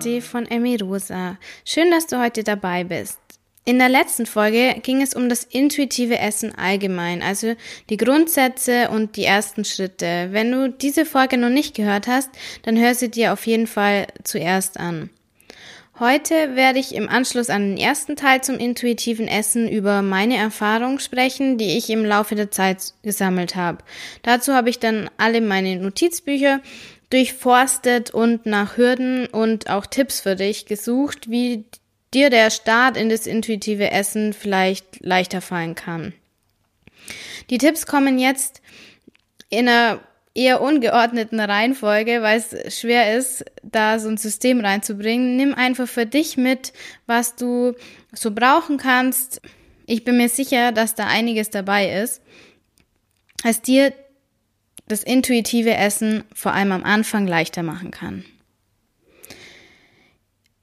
Kathi von Emmy Rosa. Schön, dass du heute dabei bist. In der letzten Folge ging es um das intuitive Essen allgemein, also die Grundsätze und die ersten Schritte. Wenn du diese Folge noch nicht gehört hast, dann hör sie dir auf jeden Fall zuerst an. Heute werde ich im Anschluss an den ersten Teil zum intuitiven Essen über meine Erfahrungen sprechen, die ich im Laufe der Zeit gesammelt habe. Dazu habe ich dann alle meine Notizbücher durchforstet und nach Hürden und auch Tipps für dich gesucht, wie dir der Start in das intuitive Essen vielleicht leichter fallen kann. Die Tipps kommen jetzt in einer eher ungeordneten Reihenfolge, weil es schwer ist, da so ein System reinzubringen. Nimm einfach für dich mit, was du so brauchen kannst. Ich bin mir sicher, dass da einiges dabei ist, was dir das intuitive Essen vor allem am Anfang leichter machen kann.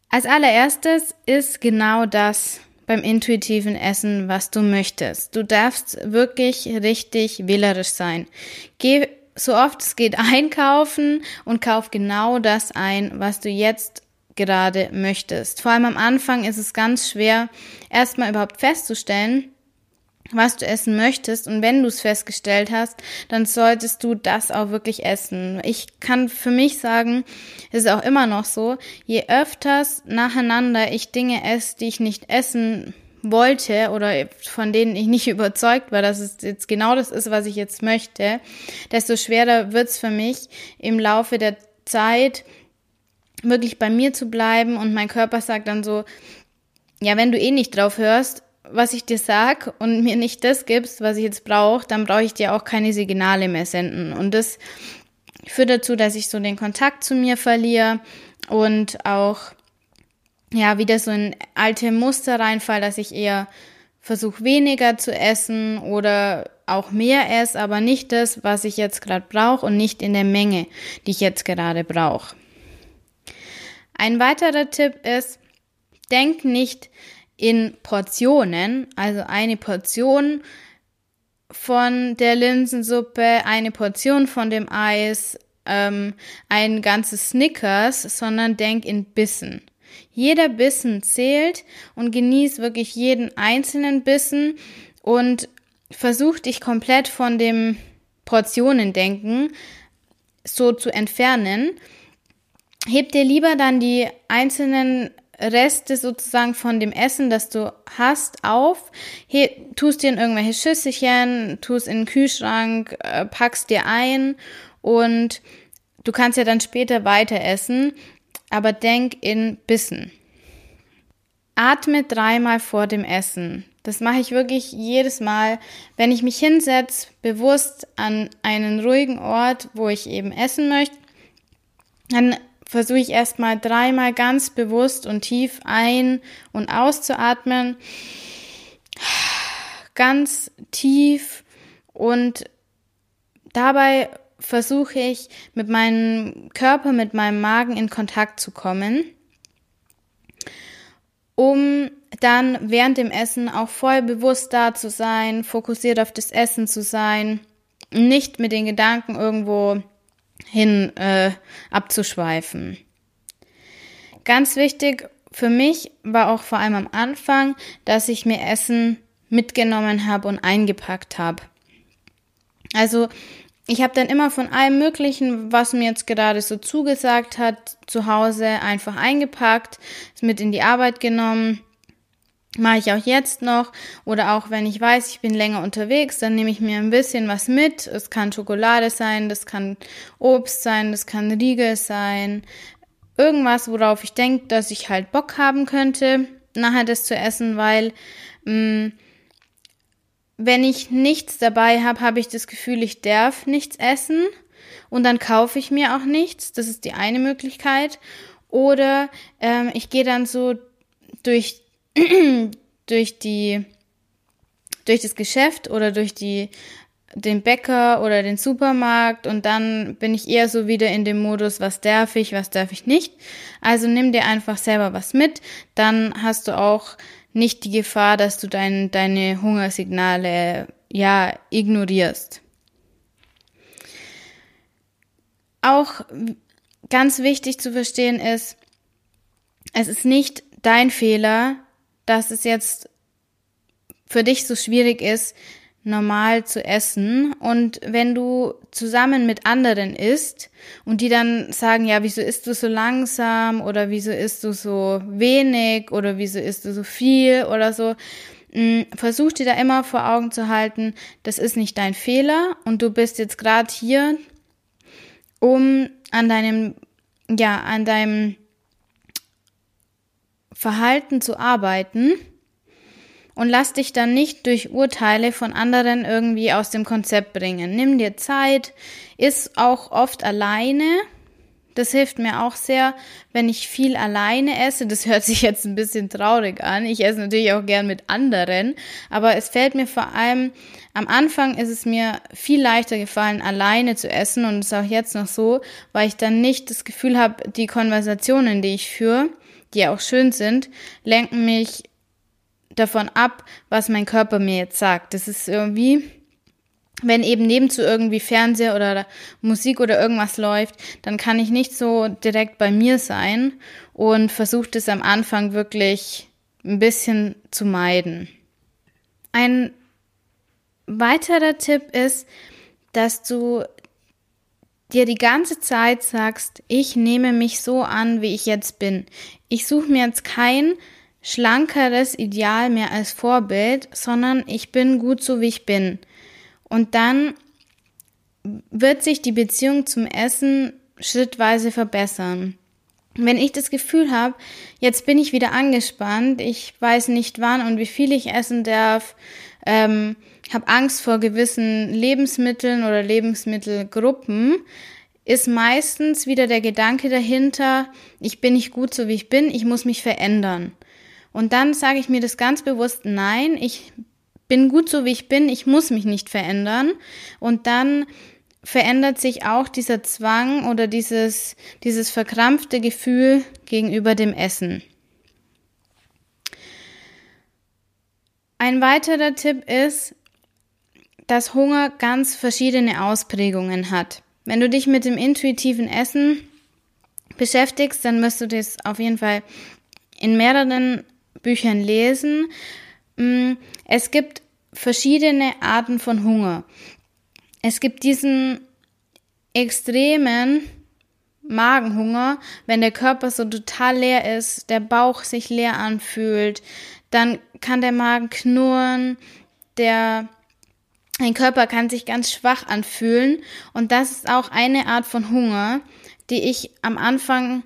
Als allererstes ist genau das beim intuitiven Essen, was du möchtest. Du darfst wirklich richtig wählerisch sein. Geh so oft es geht einkaufen und kauf genau das ein, was du jetzt gerade möchtest. Vor allem am Anfang ist es ganz schwer, erstmal überhaupt festzustellen, was du essen möchtest. Und wenn du es festgestellt hast, dann solltest du das auch wirklich essen. Ich kann für mich sagen, ist auch immer noch so, je öfters nacheinander ich Dinge esse, die ich nicht essen wollte oder von denen ich nicht überzeugt war, dass es jetzt genau das ist, was ich jetzt möchte, desto schwerer wird's für mich im Laufe der Zeit wirklich bei mir zu bleiben und mein Körper sagt dann so, ja, wenn du eh nicht drauf hörst, was ich dir sag und mir nicht das gibst, was ich jetzt brauche, dann brauche ich dir auch keine Signale mehr senden. Und das führt dazu, dass ich so den Kontakt zu mir verliere und auch ja wieder so in alte Muster reinfall, dass ich eher versuche weniger zu essen oder auch mehr esse, aber nicht das, was ich jetzt gerade brauche und nicht in der Menge, die ich jetzt gerade brauche. Ein weiterer Tipp ist, denk nicht in Portionen, also eine Portion von der Linsensuppe, eine Portion von dem Eis, ähm, ein ganzes Snickers, sondern denk in Bissen. Jeder Bissen zählt und genieß wirklich jeden einzelnen Bissen und versuch dich komplett von dem Portionendenken so zu entfernen. Heb dir lieber dann die einzelnen Reste sozusagen von dem Essen, das du hast, auf, he, tust dir in irgendwelche Schüsselchen, tust in den Kühlschrank, äh, packst dir ein und du kannst ja dann später weiter essen aber denk in Bissen. Atme dreimal vor dem Essen. Das mache ich wirklich jedes Mal, wenn ich mich hinsetze, bewusst an einen ruhigen Ort, wo ich eben essen möchte. Dann versuche ich erstmal dreimal ganz bewusst und tief ein- und auszuatmen. Ganz tief und dabei versuche ich mit meinem Körper, mit meinem Magen in Kontakt zu kommen, um dann während dem Essen auch voll bewusst da zu sein, fokussiert auf das Essen zu sein, nicht mit den Gedanken irgendwo hin äh, abzuschweifen. Ganz wichtig für mich war auch vor allem am Anfang, dass ich mir Essen mitgenommen habe und eingepackt habe. Also ich habe dann immer von allem Möglichen, was mir jetzt gerade so zugesagt hat, zu Hause einfach eingepackt, es mit in die Arbeit genommen. Mache ich auch jetzt noch. Oder auch wenn ich weiß, ich bin länger unterwegs, dann nehme ich mir ein bisschen was mit. Es kann Schokolade sein, das kann Obst sein, das kann Riegel sein. Irgendwas, worauf ich denke, dass ich halt Bock haben könnte, nachher das zu essen, weil mh, mm, wenn ich nichts dabei habe, habe ich das Gefühl, ich darf nichts essen und dann kaufe ich mir auch nichts. Das ist die eine Möglichkeit. Oder ähm, ich gehe dann so durch, durch die durch das Geschäft oder durch die den Bäcker oder den Supermarkt und dann bin ich eher so wieder in dem Modus, was darf ich, was darf ich nicht. Also nimm dir einfach selber was mit, dann hast du auch nicht die Gefahr, dass du dein, deine Hungersignale ja ignorierst. Auch ganz wichtig zu verstehen ist, es ist nicht dein Fehler, dass es jetzt für dich so schwierig ist, normal zu essen. Und wenn du zusammen mit anderen isst und die dann sagen, ja, wieso isst du so langsam oder wieso isst du so wenig oder wieso isst du so viel oder so, mm, versuch dir da immer vor Augen zu halten, das ist nicht dein Fehler und du bist jetzt gerade hier, um an deinem, ja, an deinem Verhalten zu arbeiten und lass dich dann nicht durch Urteile von anderen irgendwie aus dem Konzept bringen. Nimm dir Zeit, iss auch oft alleine. Das hilft mir auch sehr, wenn ich viel alleine esse. Das hört sich jetzt ein bisschen traurig an. Ich esse natürlich auch gern mit anderen, aber es fällt mir vor allem am Anfang ist es mir viel leichter gefallen, alleine zu essen und ist auch jetzt noch so, weil ich dann nicht das Gefühl habe, die Konversationen, die ich führe, die auch schön sind, lenken mich davon ab, was mein Körper mir jetzt sagt. Das ist irgendwie, wenn eben nebenzu irgendwie Fernseher oder Musik oder irgendwas läuft, dann kann ich nicht so direkt bei mir sein und versuche das am Anfang wirklich ein bisschen zu meiden. Ein weiterer Tipp ist, dass du dir die ganze Zeit sagst, ich nehme mich so an, wie ich jetzt bin. Ich suche mir jetzt kein schlankeres Ideal mehr als Vorbild, sondern ich bin gut so, wie ich bin. Und dann wird sich die Beziehung zum Essen schrittweise verbessern. Wenn ich das Gefühl habe, jetzt bin ich wieder angespannt, ich weiß nicht wann und wie viel ich essen darf, ähm, habe Angst vor gewissen Lebensmitteln oder Lebensmittelgruppen, ist meistens wieder der Gedanke dahinter, ich bin nicht gut so wie ich bin, ich muss mich verändern. Und dann sage ich mir das ganz bewusst, nein, ich bin gut so wie ich bin, ich muss mich nicht verändern. Und dann verändert sich auch dieser Zwang oder dieses, dieses verkrampfte Gefühl gegenüber dem Essen. Ein weiterer Tipp ist, dass Hunger ganz verschiedene Ausprägungen hat. Wenn du dich mit dem intuitiven Essen beschäftigst, dann wirst du das auf jeden Fall in mehreren Büchern lesen. Mm, es gibt verschiedene Arten von Hunger. Es gibt diesen extremen Magenhunger, wenn der Körper so total leer ist, der Bauch sich leer anfühlt, dann kann der Magen knurren, der ein Körper kann sich ganz schwach anfühlen und das ist auch eine Art von Hunger, die ich am Anfang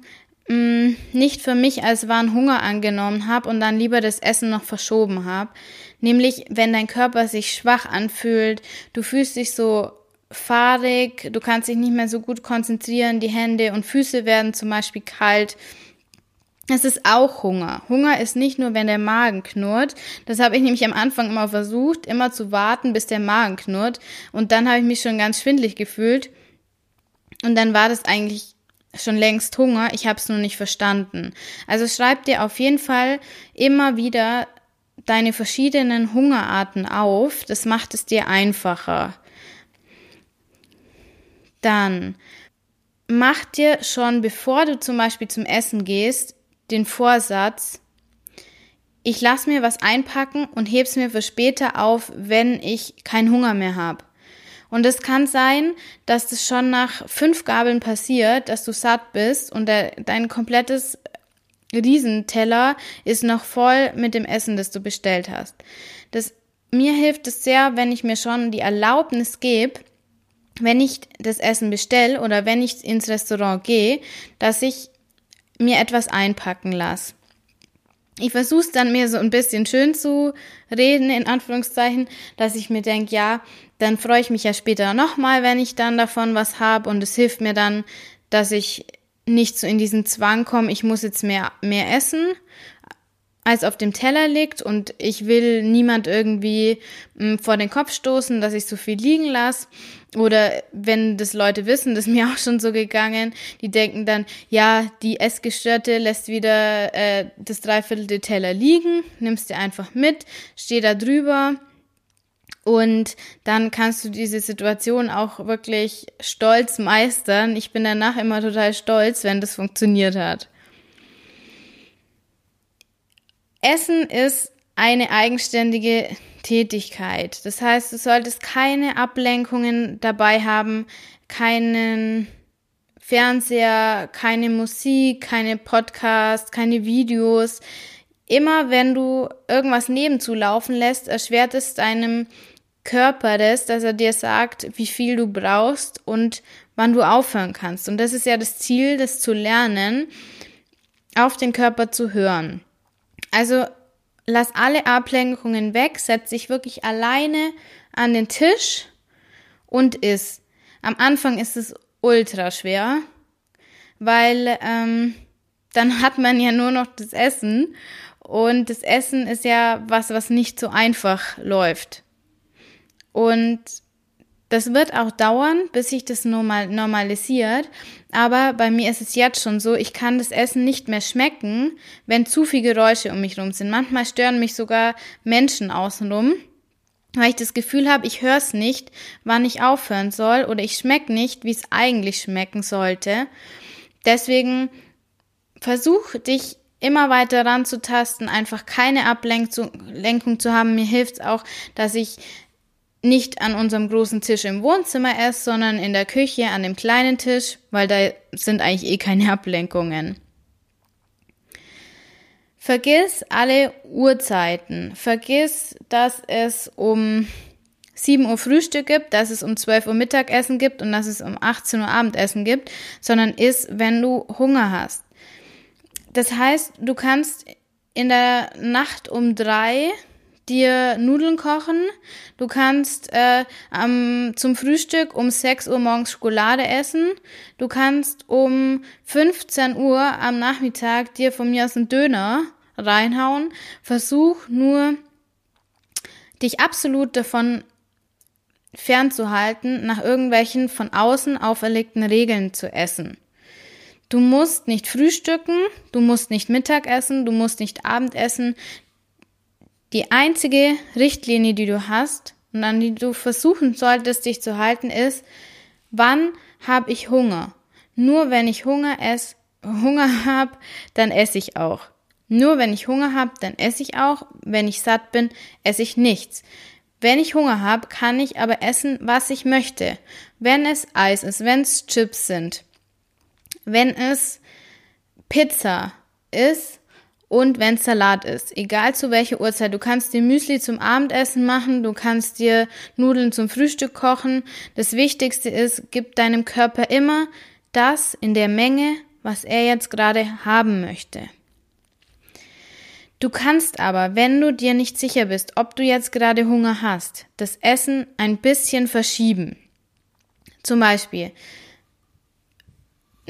mh, mm, nicht für mich als wahren Hunger angenommen habe und dann lieber das Essen noch verschoben habe. Nämlich, wenn dein Körper sich schwach anfühlt, du fühlst dich so fahrig, du kannst dich nicht mehr so gut konzentrieren, die Hände und Füße werden zum Beispiel kalt. Es ist auch Hunger. Hunger ist nicht nur, wenn der Magen knurrt. Das habe ich nämlich am Anfang immer versucht, immer zu warten, bis der Magen knurrt. Und dann habe ich mich schon ganz schwindlig gefühlt. Und dann war das eigentlich schon längst Hunger, ich habe es nur nicht verstanden. Also schreib dir auf jeden Fall immer wieder deine verschiedenen Hungerarten auf, das macht es dir einfacher. Dann mach dir schon, bevor du zum Beispiel zum Essen gehst, den Vorsatz, ich lass mir was einpacken und heb's mir für später auf, wenn ich keinen Hunger mehr habe. Und es kann sein, dass das schon nach fünf Gabeln passiert, dass du satt bist und der, dein komplettes Riesenteller ist noch voll mit dem Essen, das du bestellt hast. Das, mir hilft es sehr, wenn ich mir schon die Erlaubnis gebe, wenn ich das Essen bestelle oder wenn ich ins Restaurant gehe, dass ich mir etwas einpacken lasse. Ich versuche es dann mir so ein bisschen schön zu reden, in Anführungszeichen, dass ich mir denke, ja, dann freue ich mich ja später nochmal, wenn ich dann davon was habe und es hilft mir dann, dass ich nicht so in diesen Zwang komme, ich muss jetzt mehr, mehr essen, als auf dem Teller liegt und ich will niemand irgendwie m, hm, vor den Kopf stoßen, dass ich so viel liegen lasse. Oder wenn das Leute wissen, das ist mir auch schon so gegangen, die denken dann, ja, die Essgestörte lässt wieder äh, das Dreiviertel Teller liegen, nimmst dir einfach mit, steh da drüber und dann kannst du diese Situation auch wirklich stolz meistern. Ich bin danach immer total stolz, wenn das funktioniert hat. Essen ist eine eigenständige Tätigkeit. Das heißt, du solltest keine Ablenkungen dabei haben, keinen Fernseher, keine Musik, keine Podcasts, keine Videos. Immer wenn du irgendwas nebenzu laufen lässt, erschwert es deinem Körper das, dass er dir sagt, wie viel du brauchst und wann du aufhören kannst. Und das ist ja das Ziel, das zu lernen, auf den Körper zu hören. Also lass alle Ablenkungen weg, setz dich wirklich alleine an den Tisch und iss. Am Anfang ist es ultra schwer, weil ähm, dann hat man ja nur noch das Essen und das Essen ist ja was, was nicht so einfach läuft. Und das wird auch dauern, bis sich das normal, normalisiert. Aber bei mir ist es jetzt schon so, ich kann das Essen nicht mehr schmecken, wenn zu viele Geräusche um mich rum sind. Manchmal stören mich sogar Menschen außenrum, weil ich das Gefühl habe, ich höre es nicht, wann ich aufhören soll oder ich schmecke nicht, wie es eigentlich schmecken sollte. Deswegen versuch dich immer weiter ranzutasten, einfach keine Ablenkung zu haben. Mir hilft es auch, dass ich nicht an unserem großen Tisch im Wohnzimmer esse, sondern in der Küche an dem kleinen Tisch, weil da sind eigentlich eh keine Ablenkungen. Vergiss alle Uhrzeiten. Vergiss, dass es um 7 Uhr Frühstück gibt, dass es um 12 Uhr Mittagessen gibt und dass es um 18 Uhr Abendessen gibt, sondern isst, wenn du Hunger hast. Das heißt, du kannst in der Nacht um drei dir Nudeln kochen. Du kannst äh, am, zum Frühstück um 6 Uhr morgens Schokolade essen. Du kannst um 15 Uhr am Nachmittag dir von mir aus einen Döner reinhauen. Versuch nur, dich absolut davon fernzuhalten, nach irgendwelchen von außen auferlegten Regeln zu essen. Du musst nicht frühstücken, du musst nicht Mittagessen, du musst nicht Abendessen. Die einzige Richtlinie, die du hast und an die du versuchen solltest, dich zu halten, ist, wann habe ich Hunger? Nur wenn ich Hunger esse, Hunger habe, dann esse ich auch. Nur wenn ich Hunger habe, dann esse ich auch. Wenn ich satt bin, esse ich nichts. Wenn ich Hunger habe, kann ich aber essen, was ich möchte. Wenn es Eis ist, wenn es Chips sind, wenn es Pizza ist, und wenn es Salat ist, egal zu welcher Uhrzeit. Du kannst dir Müsli zum Abendessen machen, du kannst dir Nudeln zum Frühstück kochen. Das Wichtigste ist, gib deinem Körper immer das in der Menge, was er jetzt gerade haben möchte. Du kannst aber, wenn du dir nicht sicher bist, ob du jetzt gerade Hunger hast, das Essen ein bisschen verschieben. Zum Beispiel,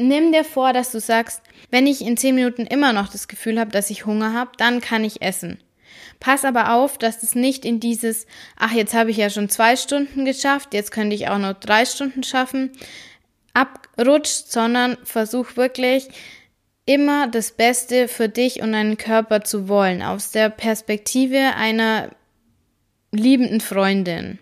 nimm dir vor, dass du sagst, wenn ich in zehn Minuten immer noch das Gefühl habe, dass ich Hunger habe, dann kann ich essen. Pass aber auf, dass es nicht in dieses, ach, jetzt habe ich ja schon zwei Stunden geschafft, jetzt könnte ich auch noch drei Stunden schaffen, abrutscht, sondern versuch wirklich immer das Beste für dich und deinen Körper zu wollen, aus der Perspektive einer liebenden Freundin.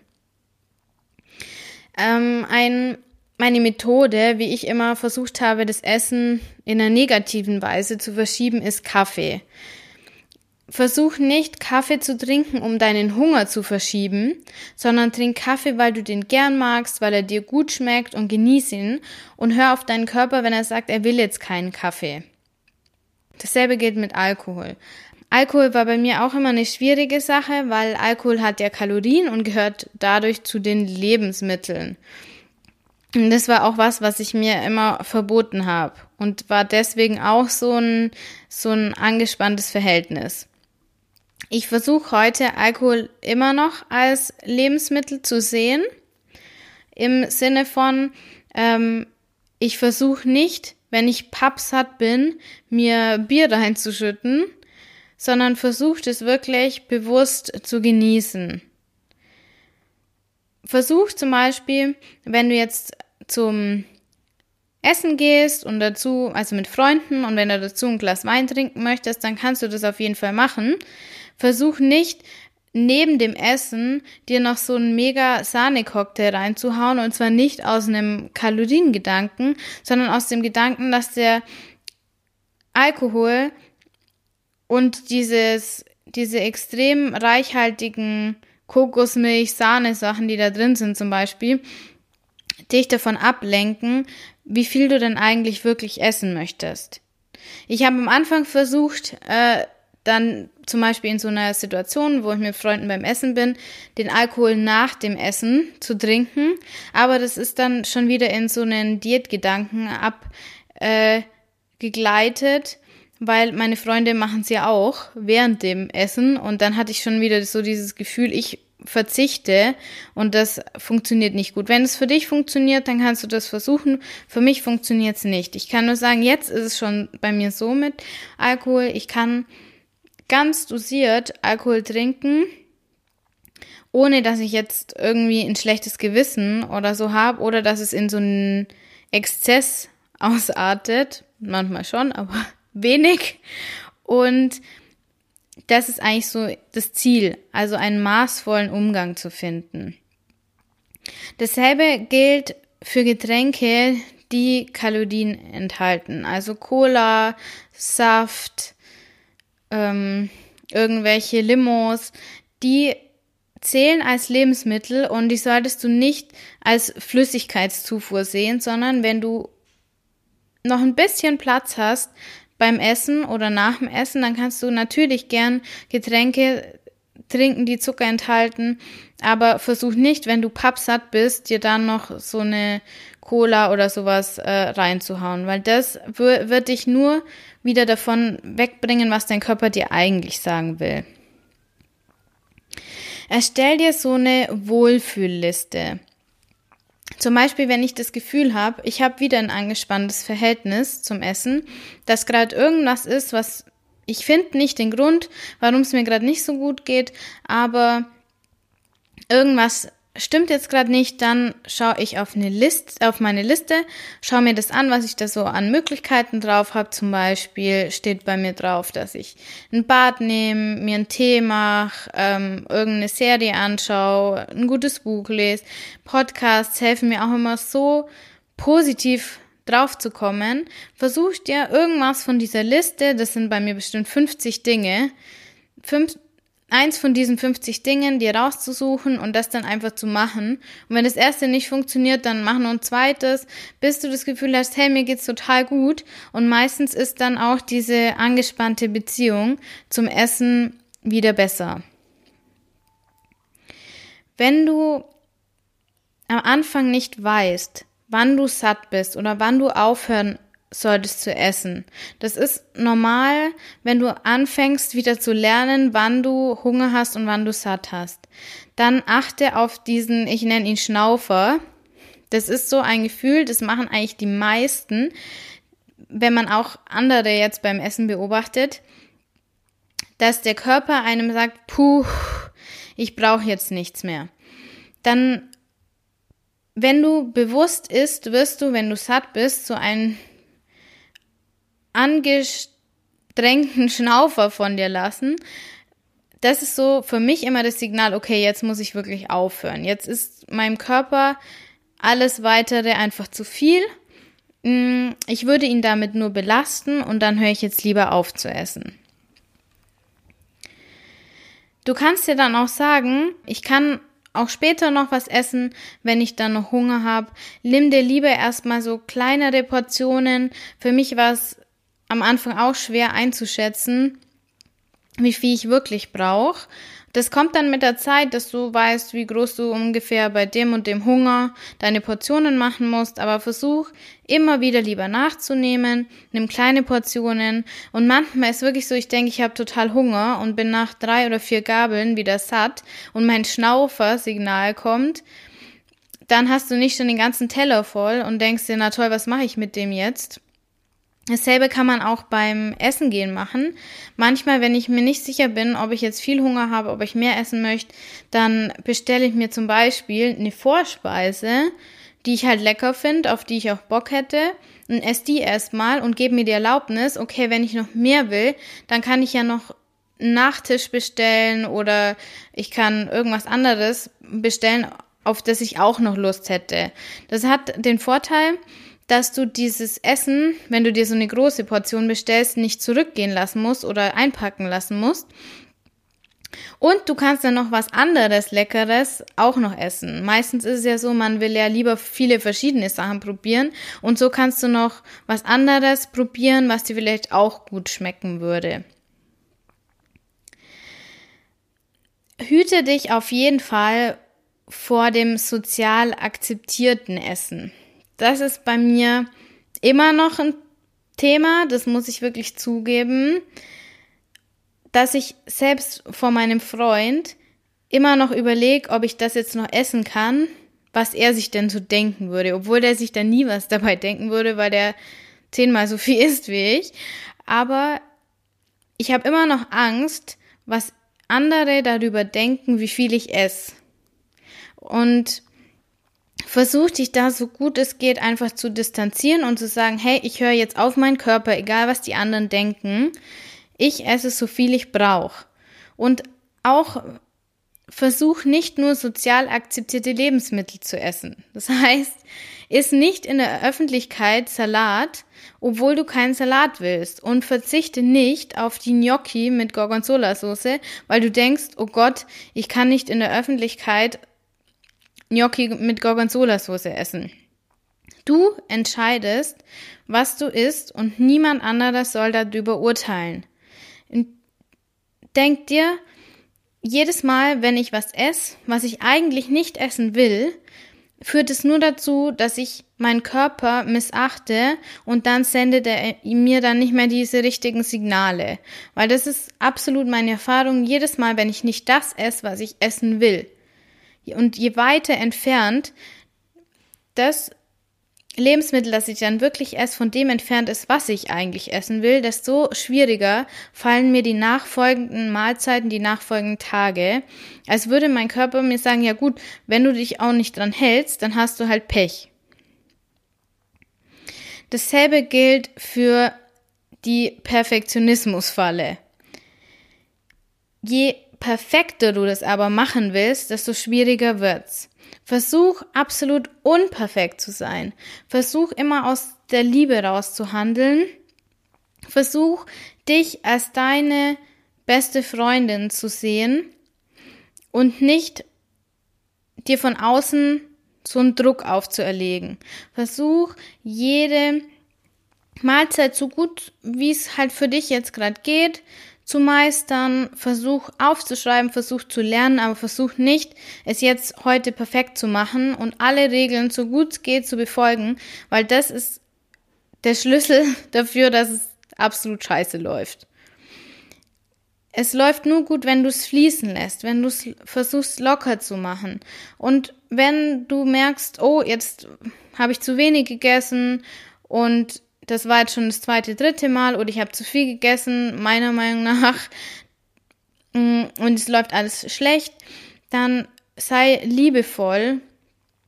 Ähm, ein meine Methode, wie ich immer versucht habe, das Essen in einer negativen Weise zu verschieben, ist Kaffee. Versuch nicht Kaffee zu trinken, um deinen Hunger zu verschieben, sondern trink Kaffee, weil du den gern magst, weil er dir gut schmeckt und genieß ihn und hör auf deinen Körper, wenn er sagt, er will jetzt keinen Kaffee. Dasselbe gilt mit Alkohol. Alkohol war bei mir auch immer eine schwierige Sache, weil Alkohol hat ja Kalorien und gehört dadurch zu den Lebensmitteln. Und das war auch was, was ich mir immer verboten habe und war deswegen auch so ein, so ein angespanntes Verhältnis. Ich versuche heute Alkohol immer noch als Lebensmittel zu sehen, im Sinne von, ähm, ich versuche nicht, wenn ich pappsatt bin, mir Bier reinzuschütten, sondern versuche es wirklich bewusst zu genießen. Versuch zum Beispiel, wenn du jetzt zum Essen gehst und dazu, also mit Freunden und wenn du dazu ein Glas Wein trinken möchtest, dann kannst du das auf jeden Fall machen. Versuch nicht neben dem Essen dir noch so einen mega Sahne-Cocktail reinzuhauen und zwar nicht aus einem Kaloriengedanken, sondern aus dem Gedanken, dass der Alkohol Und dieses, diese extrem reichhaltigen Kokosmilch, Sahne-Sachen, die da drin sind zum Beispiel, dich davon ablenken, wie viel du denn eigentlich wirklich essen möchtest. Ich habe am Anfang versucht, äh, dann zum Beispiel in so einer Situation, wo ich mit Freunden beim Essen bin, den Alkohol nach dem Essen zu trinken. Aber das ist dann schon wieder in so einen Diätgedanken abgegleitet, äh, weil meine Freunde machen es ja auch während dem Essen. Und dann hatte ich schon wieder so dieses Gefühl, ich verzichte und das funktioniert nicht gut. Wenn es für dich funktioniert, dann kannst du das versuchen. Für mich funktioniert es nicht. Ich kann nur sagen, jetzt ist es schon bei mir so mit Alkohol. Ich kann ganz dosiert Alkohol trinken, ohne dass ich jetzt irgendwie ein schlechtes Gewissen oder so habe oder dass es in so einen Exzess ausartet. Manchmal schon, aber wenig. Und das ist eigentlich so das Ziel, also einen maßvollen Umgang zu finden. Dasselbe gilt für Getränke, die Kalorien enthalten, also Cola, Saft, ähm, irgendwelche Limos, die zählen als Lebensmittel und die solltest du nicht als Flüssigkeitszufuhr sehen, sondern wenn du noch ein bisschen Platz hast beim Essen oder nach dem Essen, dann kannst du natürlich gern Getränke trinken, die Zucker enthalten, aber versuch nicht, wenn du pappsatt bist, dir dann noch so eine Cola oder sowas äh, reinzuhauen, weil das wird dich nur wieder davon wegbringen, was dein Körper dir eigentlich sagen will. Erstell dir so eine Wohlfühlliste. Zum Beispiel, wenn ich das Gefühl habe, ich habe wieder ein angespanntes Verhältnis zum Essen, dass gerade irgendwas ist, was ich finde nicht den Grund, warum es mir gerade nicht so gut geht, aber irgendwas stimmt jetzt gerade nicht, dann schaue ich auf eine Liste, auf meine Liste, schaue mir das an, was ich da so an Möglichkeiten drauf habe. Zum Beispiel steht bei mir drauf, dass ich ein Bad nehme, mir einen Tee mache, ähm, irgendeine Serie anschaue, ein gutes Buch lese. Podcasts helfen mir auch immer so positiv drauf zu kommen. Versuch dir irgendwas von dieser Liste, das sind bei mir bestimmt 50 Dinge, fünf, eins von diesen 50 Dingen dir rauszusuchen und das dann einfach zu machen. Und wenn das erste nicht funktioniert, dann mach noch ein zweites, bis du das Gefühl hast, hey, mir geht's total gut. Und meistens ist dann auch diese angespannte Beziehung zum Essen wieder besser. Wenn du am Anfang nicht weißt, wann du satt bist oder wann du aufhören solltest zu essen. Das ist normal, wenn du anfängst wieder zu lernen, wann du Hunger hast und wann du satt hast. Dann achte auf diesen, ich nenne ihn Schnaufer. Das ist so ein Gefühl, das machen eigentlich die meisten, wenn man auch andere jetzt beim Essen beobachtet, dass der Körper einem sagt, puh, ich brauche jetzt nichts mehr. Dann wenn du bewusst isst, wirst du, wenn du satt bist, so ein angestrengten Schnaufer von dir lassen. Das ist so für mich immer das Signal, okay, jetzt muss ich wirklich aufhören. Jetzt ist meinem Körper alles weitere einfach zu viel. Mm, ich würde ihn damit nur belasten und dann höre ich jetzt lieber auf zu essen. Du kannst dir dann auch sagen, ich kann auch später noch was essen, wenn ich dann noch Hunger habe. Nimm dir lieber erstmal so kleinere Portionen. Für mich war es am Anfang auch schwer einzuschätzen, wie viel ich wirklich brauche. Das kommt dann mit der Zeit, dass du weißt, wie groß du ungefähr bei dem und dem Hunger deine Portionen machen musst, aber versuch immer wieder lieber nachzunehmen, nimm kleine Portionen und manchmal ist wirklich so, ich denke, ich habe total Hunger und bin nach drei oder vier Gabeln wieder satt und mein Schnaufer-Signal kommt, dann hast du nicht schon den ganzen Teller voll und denkst dir, na toll, was mache ich mit dem jetzt? Dasselbe kann man auch beim Essen gehen machen. Manchmal, wenn ich mir nicht sicher bin, ob ich jetzt viel Hunger habe, ob ich mehr essen möchte, dann bestelle ich mir zum Beispiel eine Vorspeise, die ich halt lecker finde, auf die ich auch Bock hätte, und esse die erstmal und gebe mir die Erlaubnis, okay, wenn ich noch mehr will, dann kann ich ja noch einen Nachtisch bestellen oder ich kann irgendwas anderes bestellen, auf das ich auch noch Lust hätte. Das hat den Vorteil, dass du dieses Essen, wenn du dir so eine große Portion bestellst, nicht zurückgehen lassen musst oder einpacken lassen musst. Und du kannst dann noch was anderes Leckeres auch noch essen. Meistens ist es ja so, man will ja lieber viele verschiedene Sachen probieren. Und so kannst du noch was anderes probieren, was dir vielleicht auch gut schmecken würde. Hüte dich auf jeden Fall vor dem sozial akzeptierten Essen. Das ist bei mir immer noch ein Thema, das muss ich wirklich zugeben, dass ich selbst vor meinem Freund immer noch überlege, ob ich das jetzt noch essen kann, was er sich denn so denken würde, obwohl der sich da nie was dabei denken würde, weil der zehnmal so viel isst wie ich. Aber ich habe immer noch Angst, was andere darüber denken, wie viel ich esse. Und versuch dich da so gut es geht einfach zu distanzieren und zu sagen, hey, ich höre jetzt auf meinen Körper, egal was die anderen denken. Ich esse so viel ich brauche. Und auch versuch nicht nur sozial akzeptierte Lebensmittel zu essen. Das heißt, iss nicht in der Öffentlichkeit Salat, obwohl du keinen Salat willst und verzichte nicht auf die Gnocchi mit Gorgonzola-Soße, weil du denkst, oh Gott, ich kann nicht in der Öffentlichkeit Gnocchi mit Gorgonzola-Soße essen. Du entscheidest, was du isst und niemand anderes soll darüber urteilen. denk dir, jedes Mal, wenn ich was esse, was ich eigentlich nicht essen will, führt es nur dazu, dass ich meinen Körper missachte und dann sendet er mir dann nicht mehr diese richtigen Signale. Weil das ist absolut meine Erfahrung. Jedes Mal, wenn ich nicht das esse, was ich essen will, und je weiter entfernt das Lebensmittel, das ich dann wirklich esse, von dem entfernt ist, was ich eigentlich essen will, desto schwieriger fallen mir die nachfolgenden Mahlzeiten, die nachfolgenden Tage. Als würde mein Körper mir sagen, ja gut, wenn du dich auch nicht dran hältst, dann hast du halt Pech. Dasselbe gilt für die Perfektionismusfalle. Je perfekter du das aber machen willst, desto schwieriger wird's. Versuch absolut unperfekt zu sein. Versuch immer aus der Liebe rauszuhandeln. Versuch dich als deine beste Freundin zu sehen und nicht dir von außen so einen Druck aufzuerlegen. Versuch jede Mahlzeit so gut, wie es halt für dich jetzt gerade geht, zu meistern, versuch aufzuschreiben, versuch zu lernen, aber versuch nicht, es jetzt heute perfekt zu machen und alle Regeln so gut es geht zu befolgen, weil das ist der Schlüssel dafür, dass es absolut scheiße läuft. Es läuft nur gut, wenn du es fließen lässt, wenn du es versuchst locker zu machen. Und wenn du merkst, oh, jetzt habe ich zu wenig gegessen und das war jetzt schon das zweite, dritte Mal oder ich habe zu viel gegessen, meiner Meinung nach, mm, und es läuft alles schlecht, dann sei liebevoll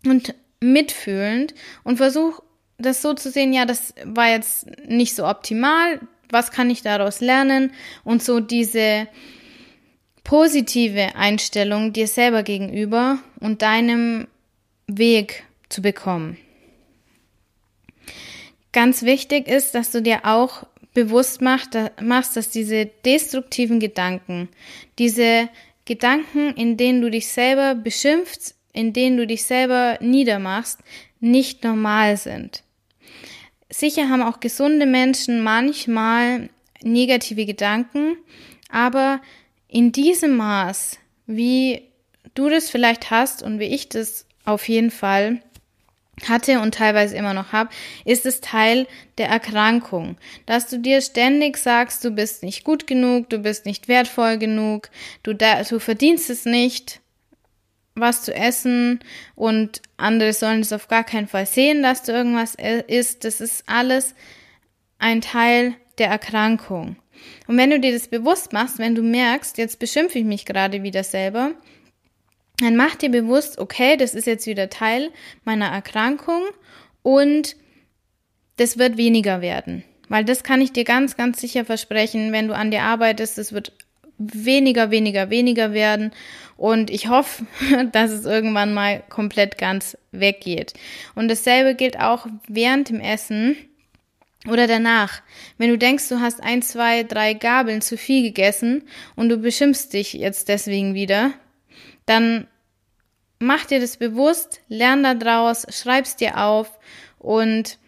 und mitfühlend und versuch das so zu sehen, ja, das war jetzt nicht so optimal, was kann ich daraus lernen? Und so diese positive Einstellung dir selber gegenüber und deinem Weg zu bekommen. Ganz wichtig ist, dass du dir auch bewusst machst, dass diese destruktiven Gedanken, diese Gedanken, in denen du dich selber beschimpfst, in denen du dich selber niedermachst, nicht normal sind. Sicher haben auch gesunde Menschen manchmal negative Gedanken, aber in diesem Maß, wie du das vielleicht hast und wie ich das auf jeden Fall, hatte und teilweise immer noch habe, ist es Teil der Erkrankung, dass du dir ständig sagst, du bist nicht gut genug, du bist nicht wertvoll genug, du, du verdienst es nicht, was zu essen und andere sollen es auf gar keinen Fall sehen, dass du irgendwas isst. Das ist alles ein Teil der Erkrankung. Und wenn du dir das bewusst machst, wenn du merkst, jetzt beschimpfe ich mich gerade wieder selber, dann mach dir bewusst, okay, das ist jetzt wieder Teil meiner Erkrankung und das wird weniger werden. Weil das kann ich dir ganz, ganz sicher versprechen, wenn du an dir arbeitest, es wird weniger, weniger, weniger werden Und ich hoffe, dass es irgendwann mal komplett ganz weggeht. Und dasselbe gilt auch während dem Essen oder danach. Wenn du denkst, du hast ein, zwei, drei Gabeln zu viel gegessen und du beschimpfst dich jetzt deswegen wieder, dann mach dir das bewusst, lern da draus, schreib's dir auf und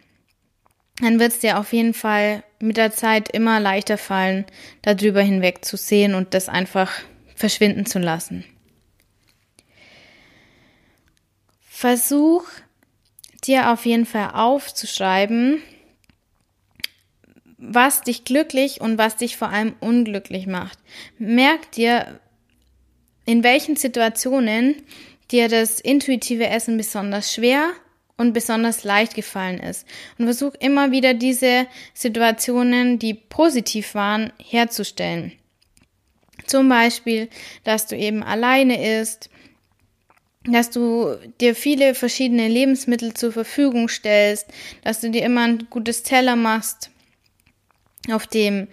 dann wird es dir auf jeden Fall mit der Zeit immer leichter fallen, darüber hinweg zu sehen und das einfach verschwinden zu lassen. Versuch dir auf jeden Fall aufzuschreiben, was dich glücklich und was dich vor allem unglücklich macht. Merk dir, in welchen Situationen dir das intuitive Essen besonders schwer und besonders leicht gefallen ist. Und versuch immer wieder diese Situationen, die positiv waren, herzustellen. Zum Beispiel, dass du eben alleine isst, dass du dir viele verschiedene Lebensmittel zur Verfügung stellst, dass du dir immer ein gutes Teller machst, auf dem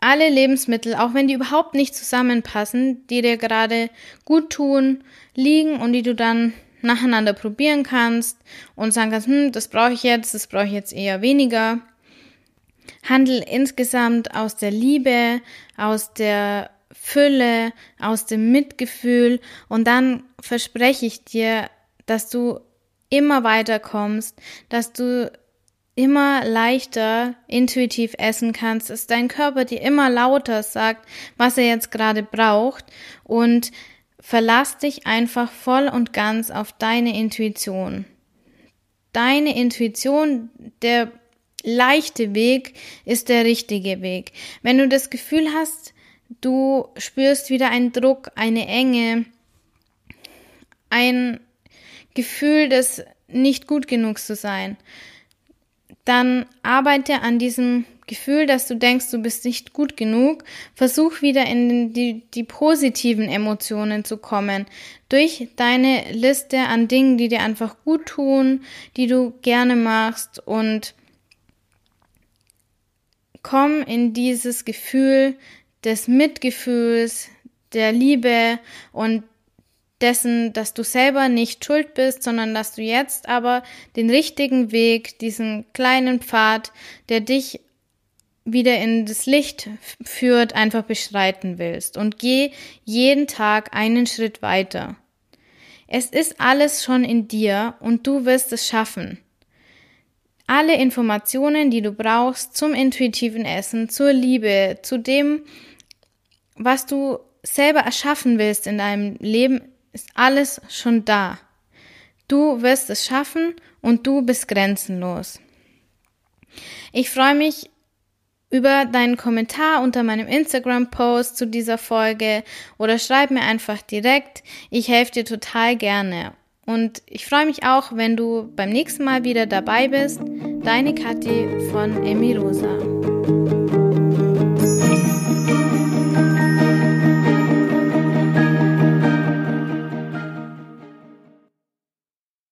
alle Lebensmittel, auch wenn die überhaupt nicht zusammenpassen, die dir gerade gut tun, liegen und die du dann nacheinander probieren kannst und sagen kannst, hm, das brauche ich jetzt, das brauche ich jetzt eher weniger. Handel insgesamt aus der Liebe, aus der Fülle, aus dem Mitgefühl und dann verspreche ich dir, dass du immer weiterkommst, dass du immer leichter intuitiv essen kannst, dass dein Körper dir immer lauter sagt, was er jetzt gerade braucht und verlass dich einfach voll und ganz auf deine Intuition. Deine Intuition, der leichte Weg ist der richtige Weg. Wenn du das Gefühl hast, du spürst wieder einen Druck, eine Enge, ein Gefühl des nicht gut genug zu sein, dann arbeite an diesem Gefühl, dass du denkst, du bist nicht gut genug. Versuch wieder in die, die positiven Emotionen zu kommen. Durch deine Liste an Dingen, die dir einfach gut tun, die du gerne machst und komm in dieses Gefühl des Mitgefühls, der Liebe und dessen, dass du selber nicht schuld bist, sondern dass du jetzt aber den richtigen Weg, diesen kleinen Pfad, der dich wieder in das Licht führt, einfach beschreiten willst. Und geh jeden Tag einen Schritt weiter. Es ist alles schon in dir und du wirst es schaffen. Alle Informationen, die du brauchst zum intuitiven Essen, zur Liebe, zu dem, was du selber erschaffen willst in deinem Leben, ist alles schon da. Du wirst es schaffen und du bist grenzenlos. Ich freue mich über deinen Kommentar unter meinem Instagram-Post zu dieser Folge oder schreib mir einfach direkt. Ich helfe dir total gerne. Und ich freue mich auch, wenn du beim nächsten Mal wieder dabei bist. Deine Kathi von Emirosa.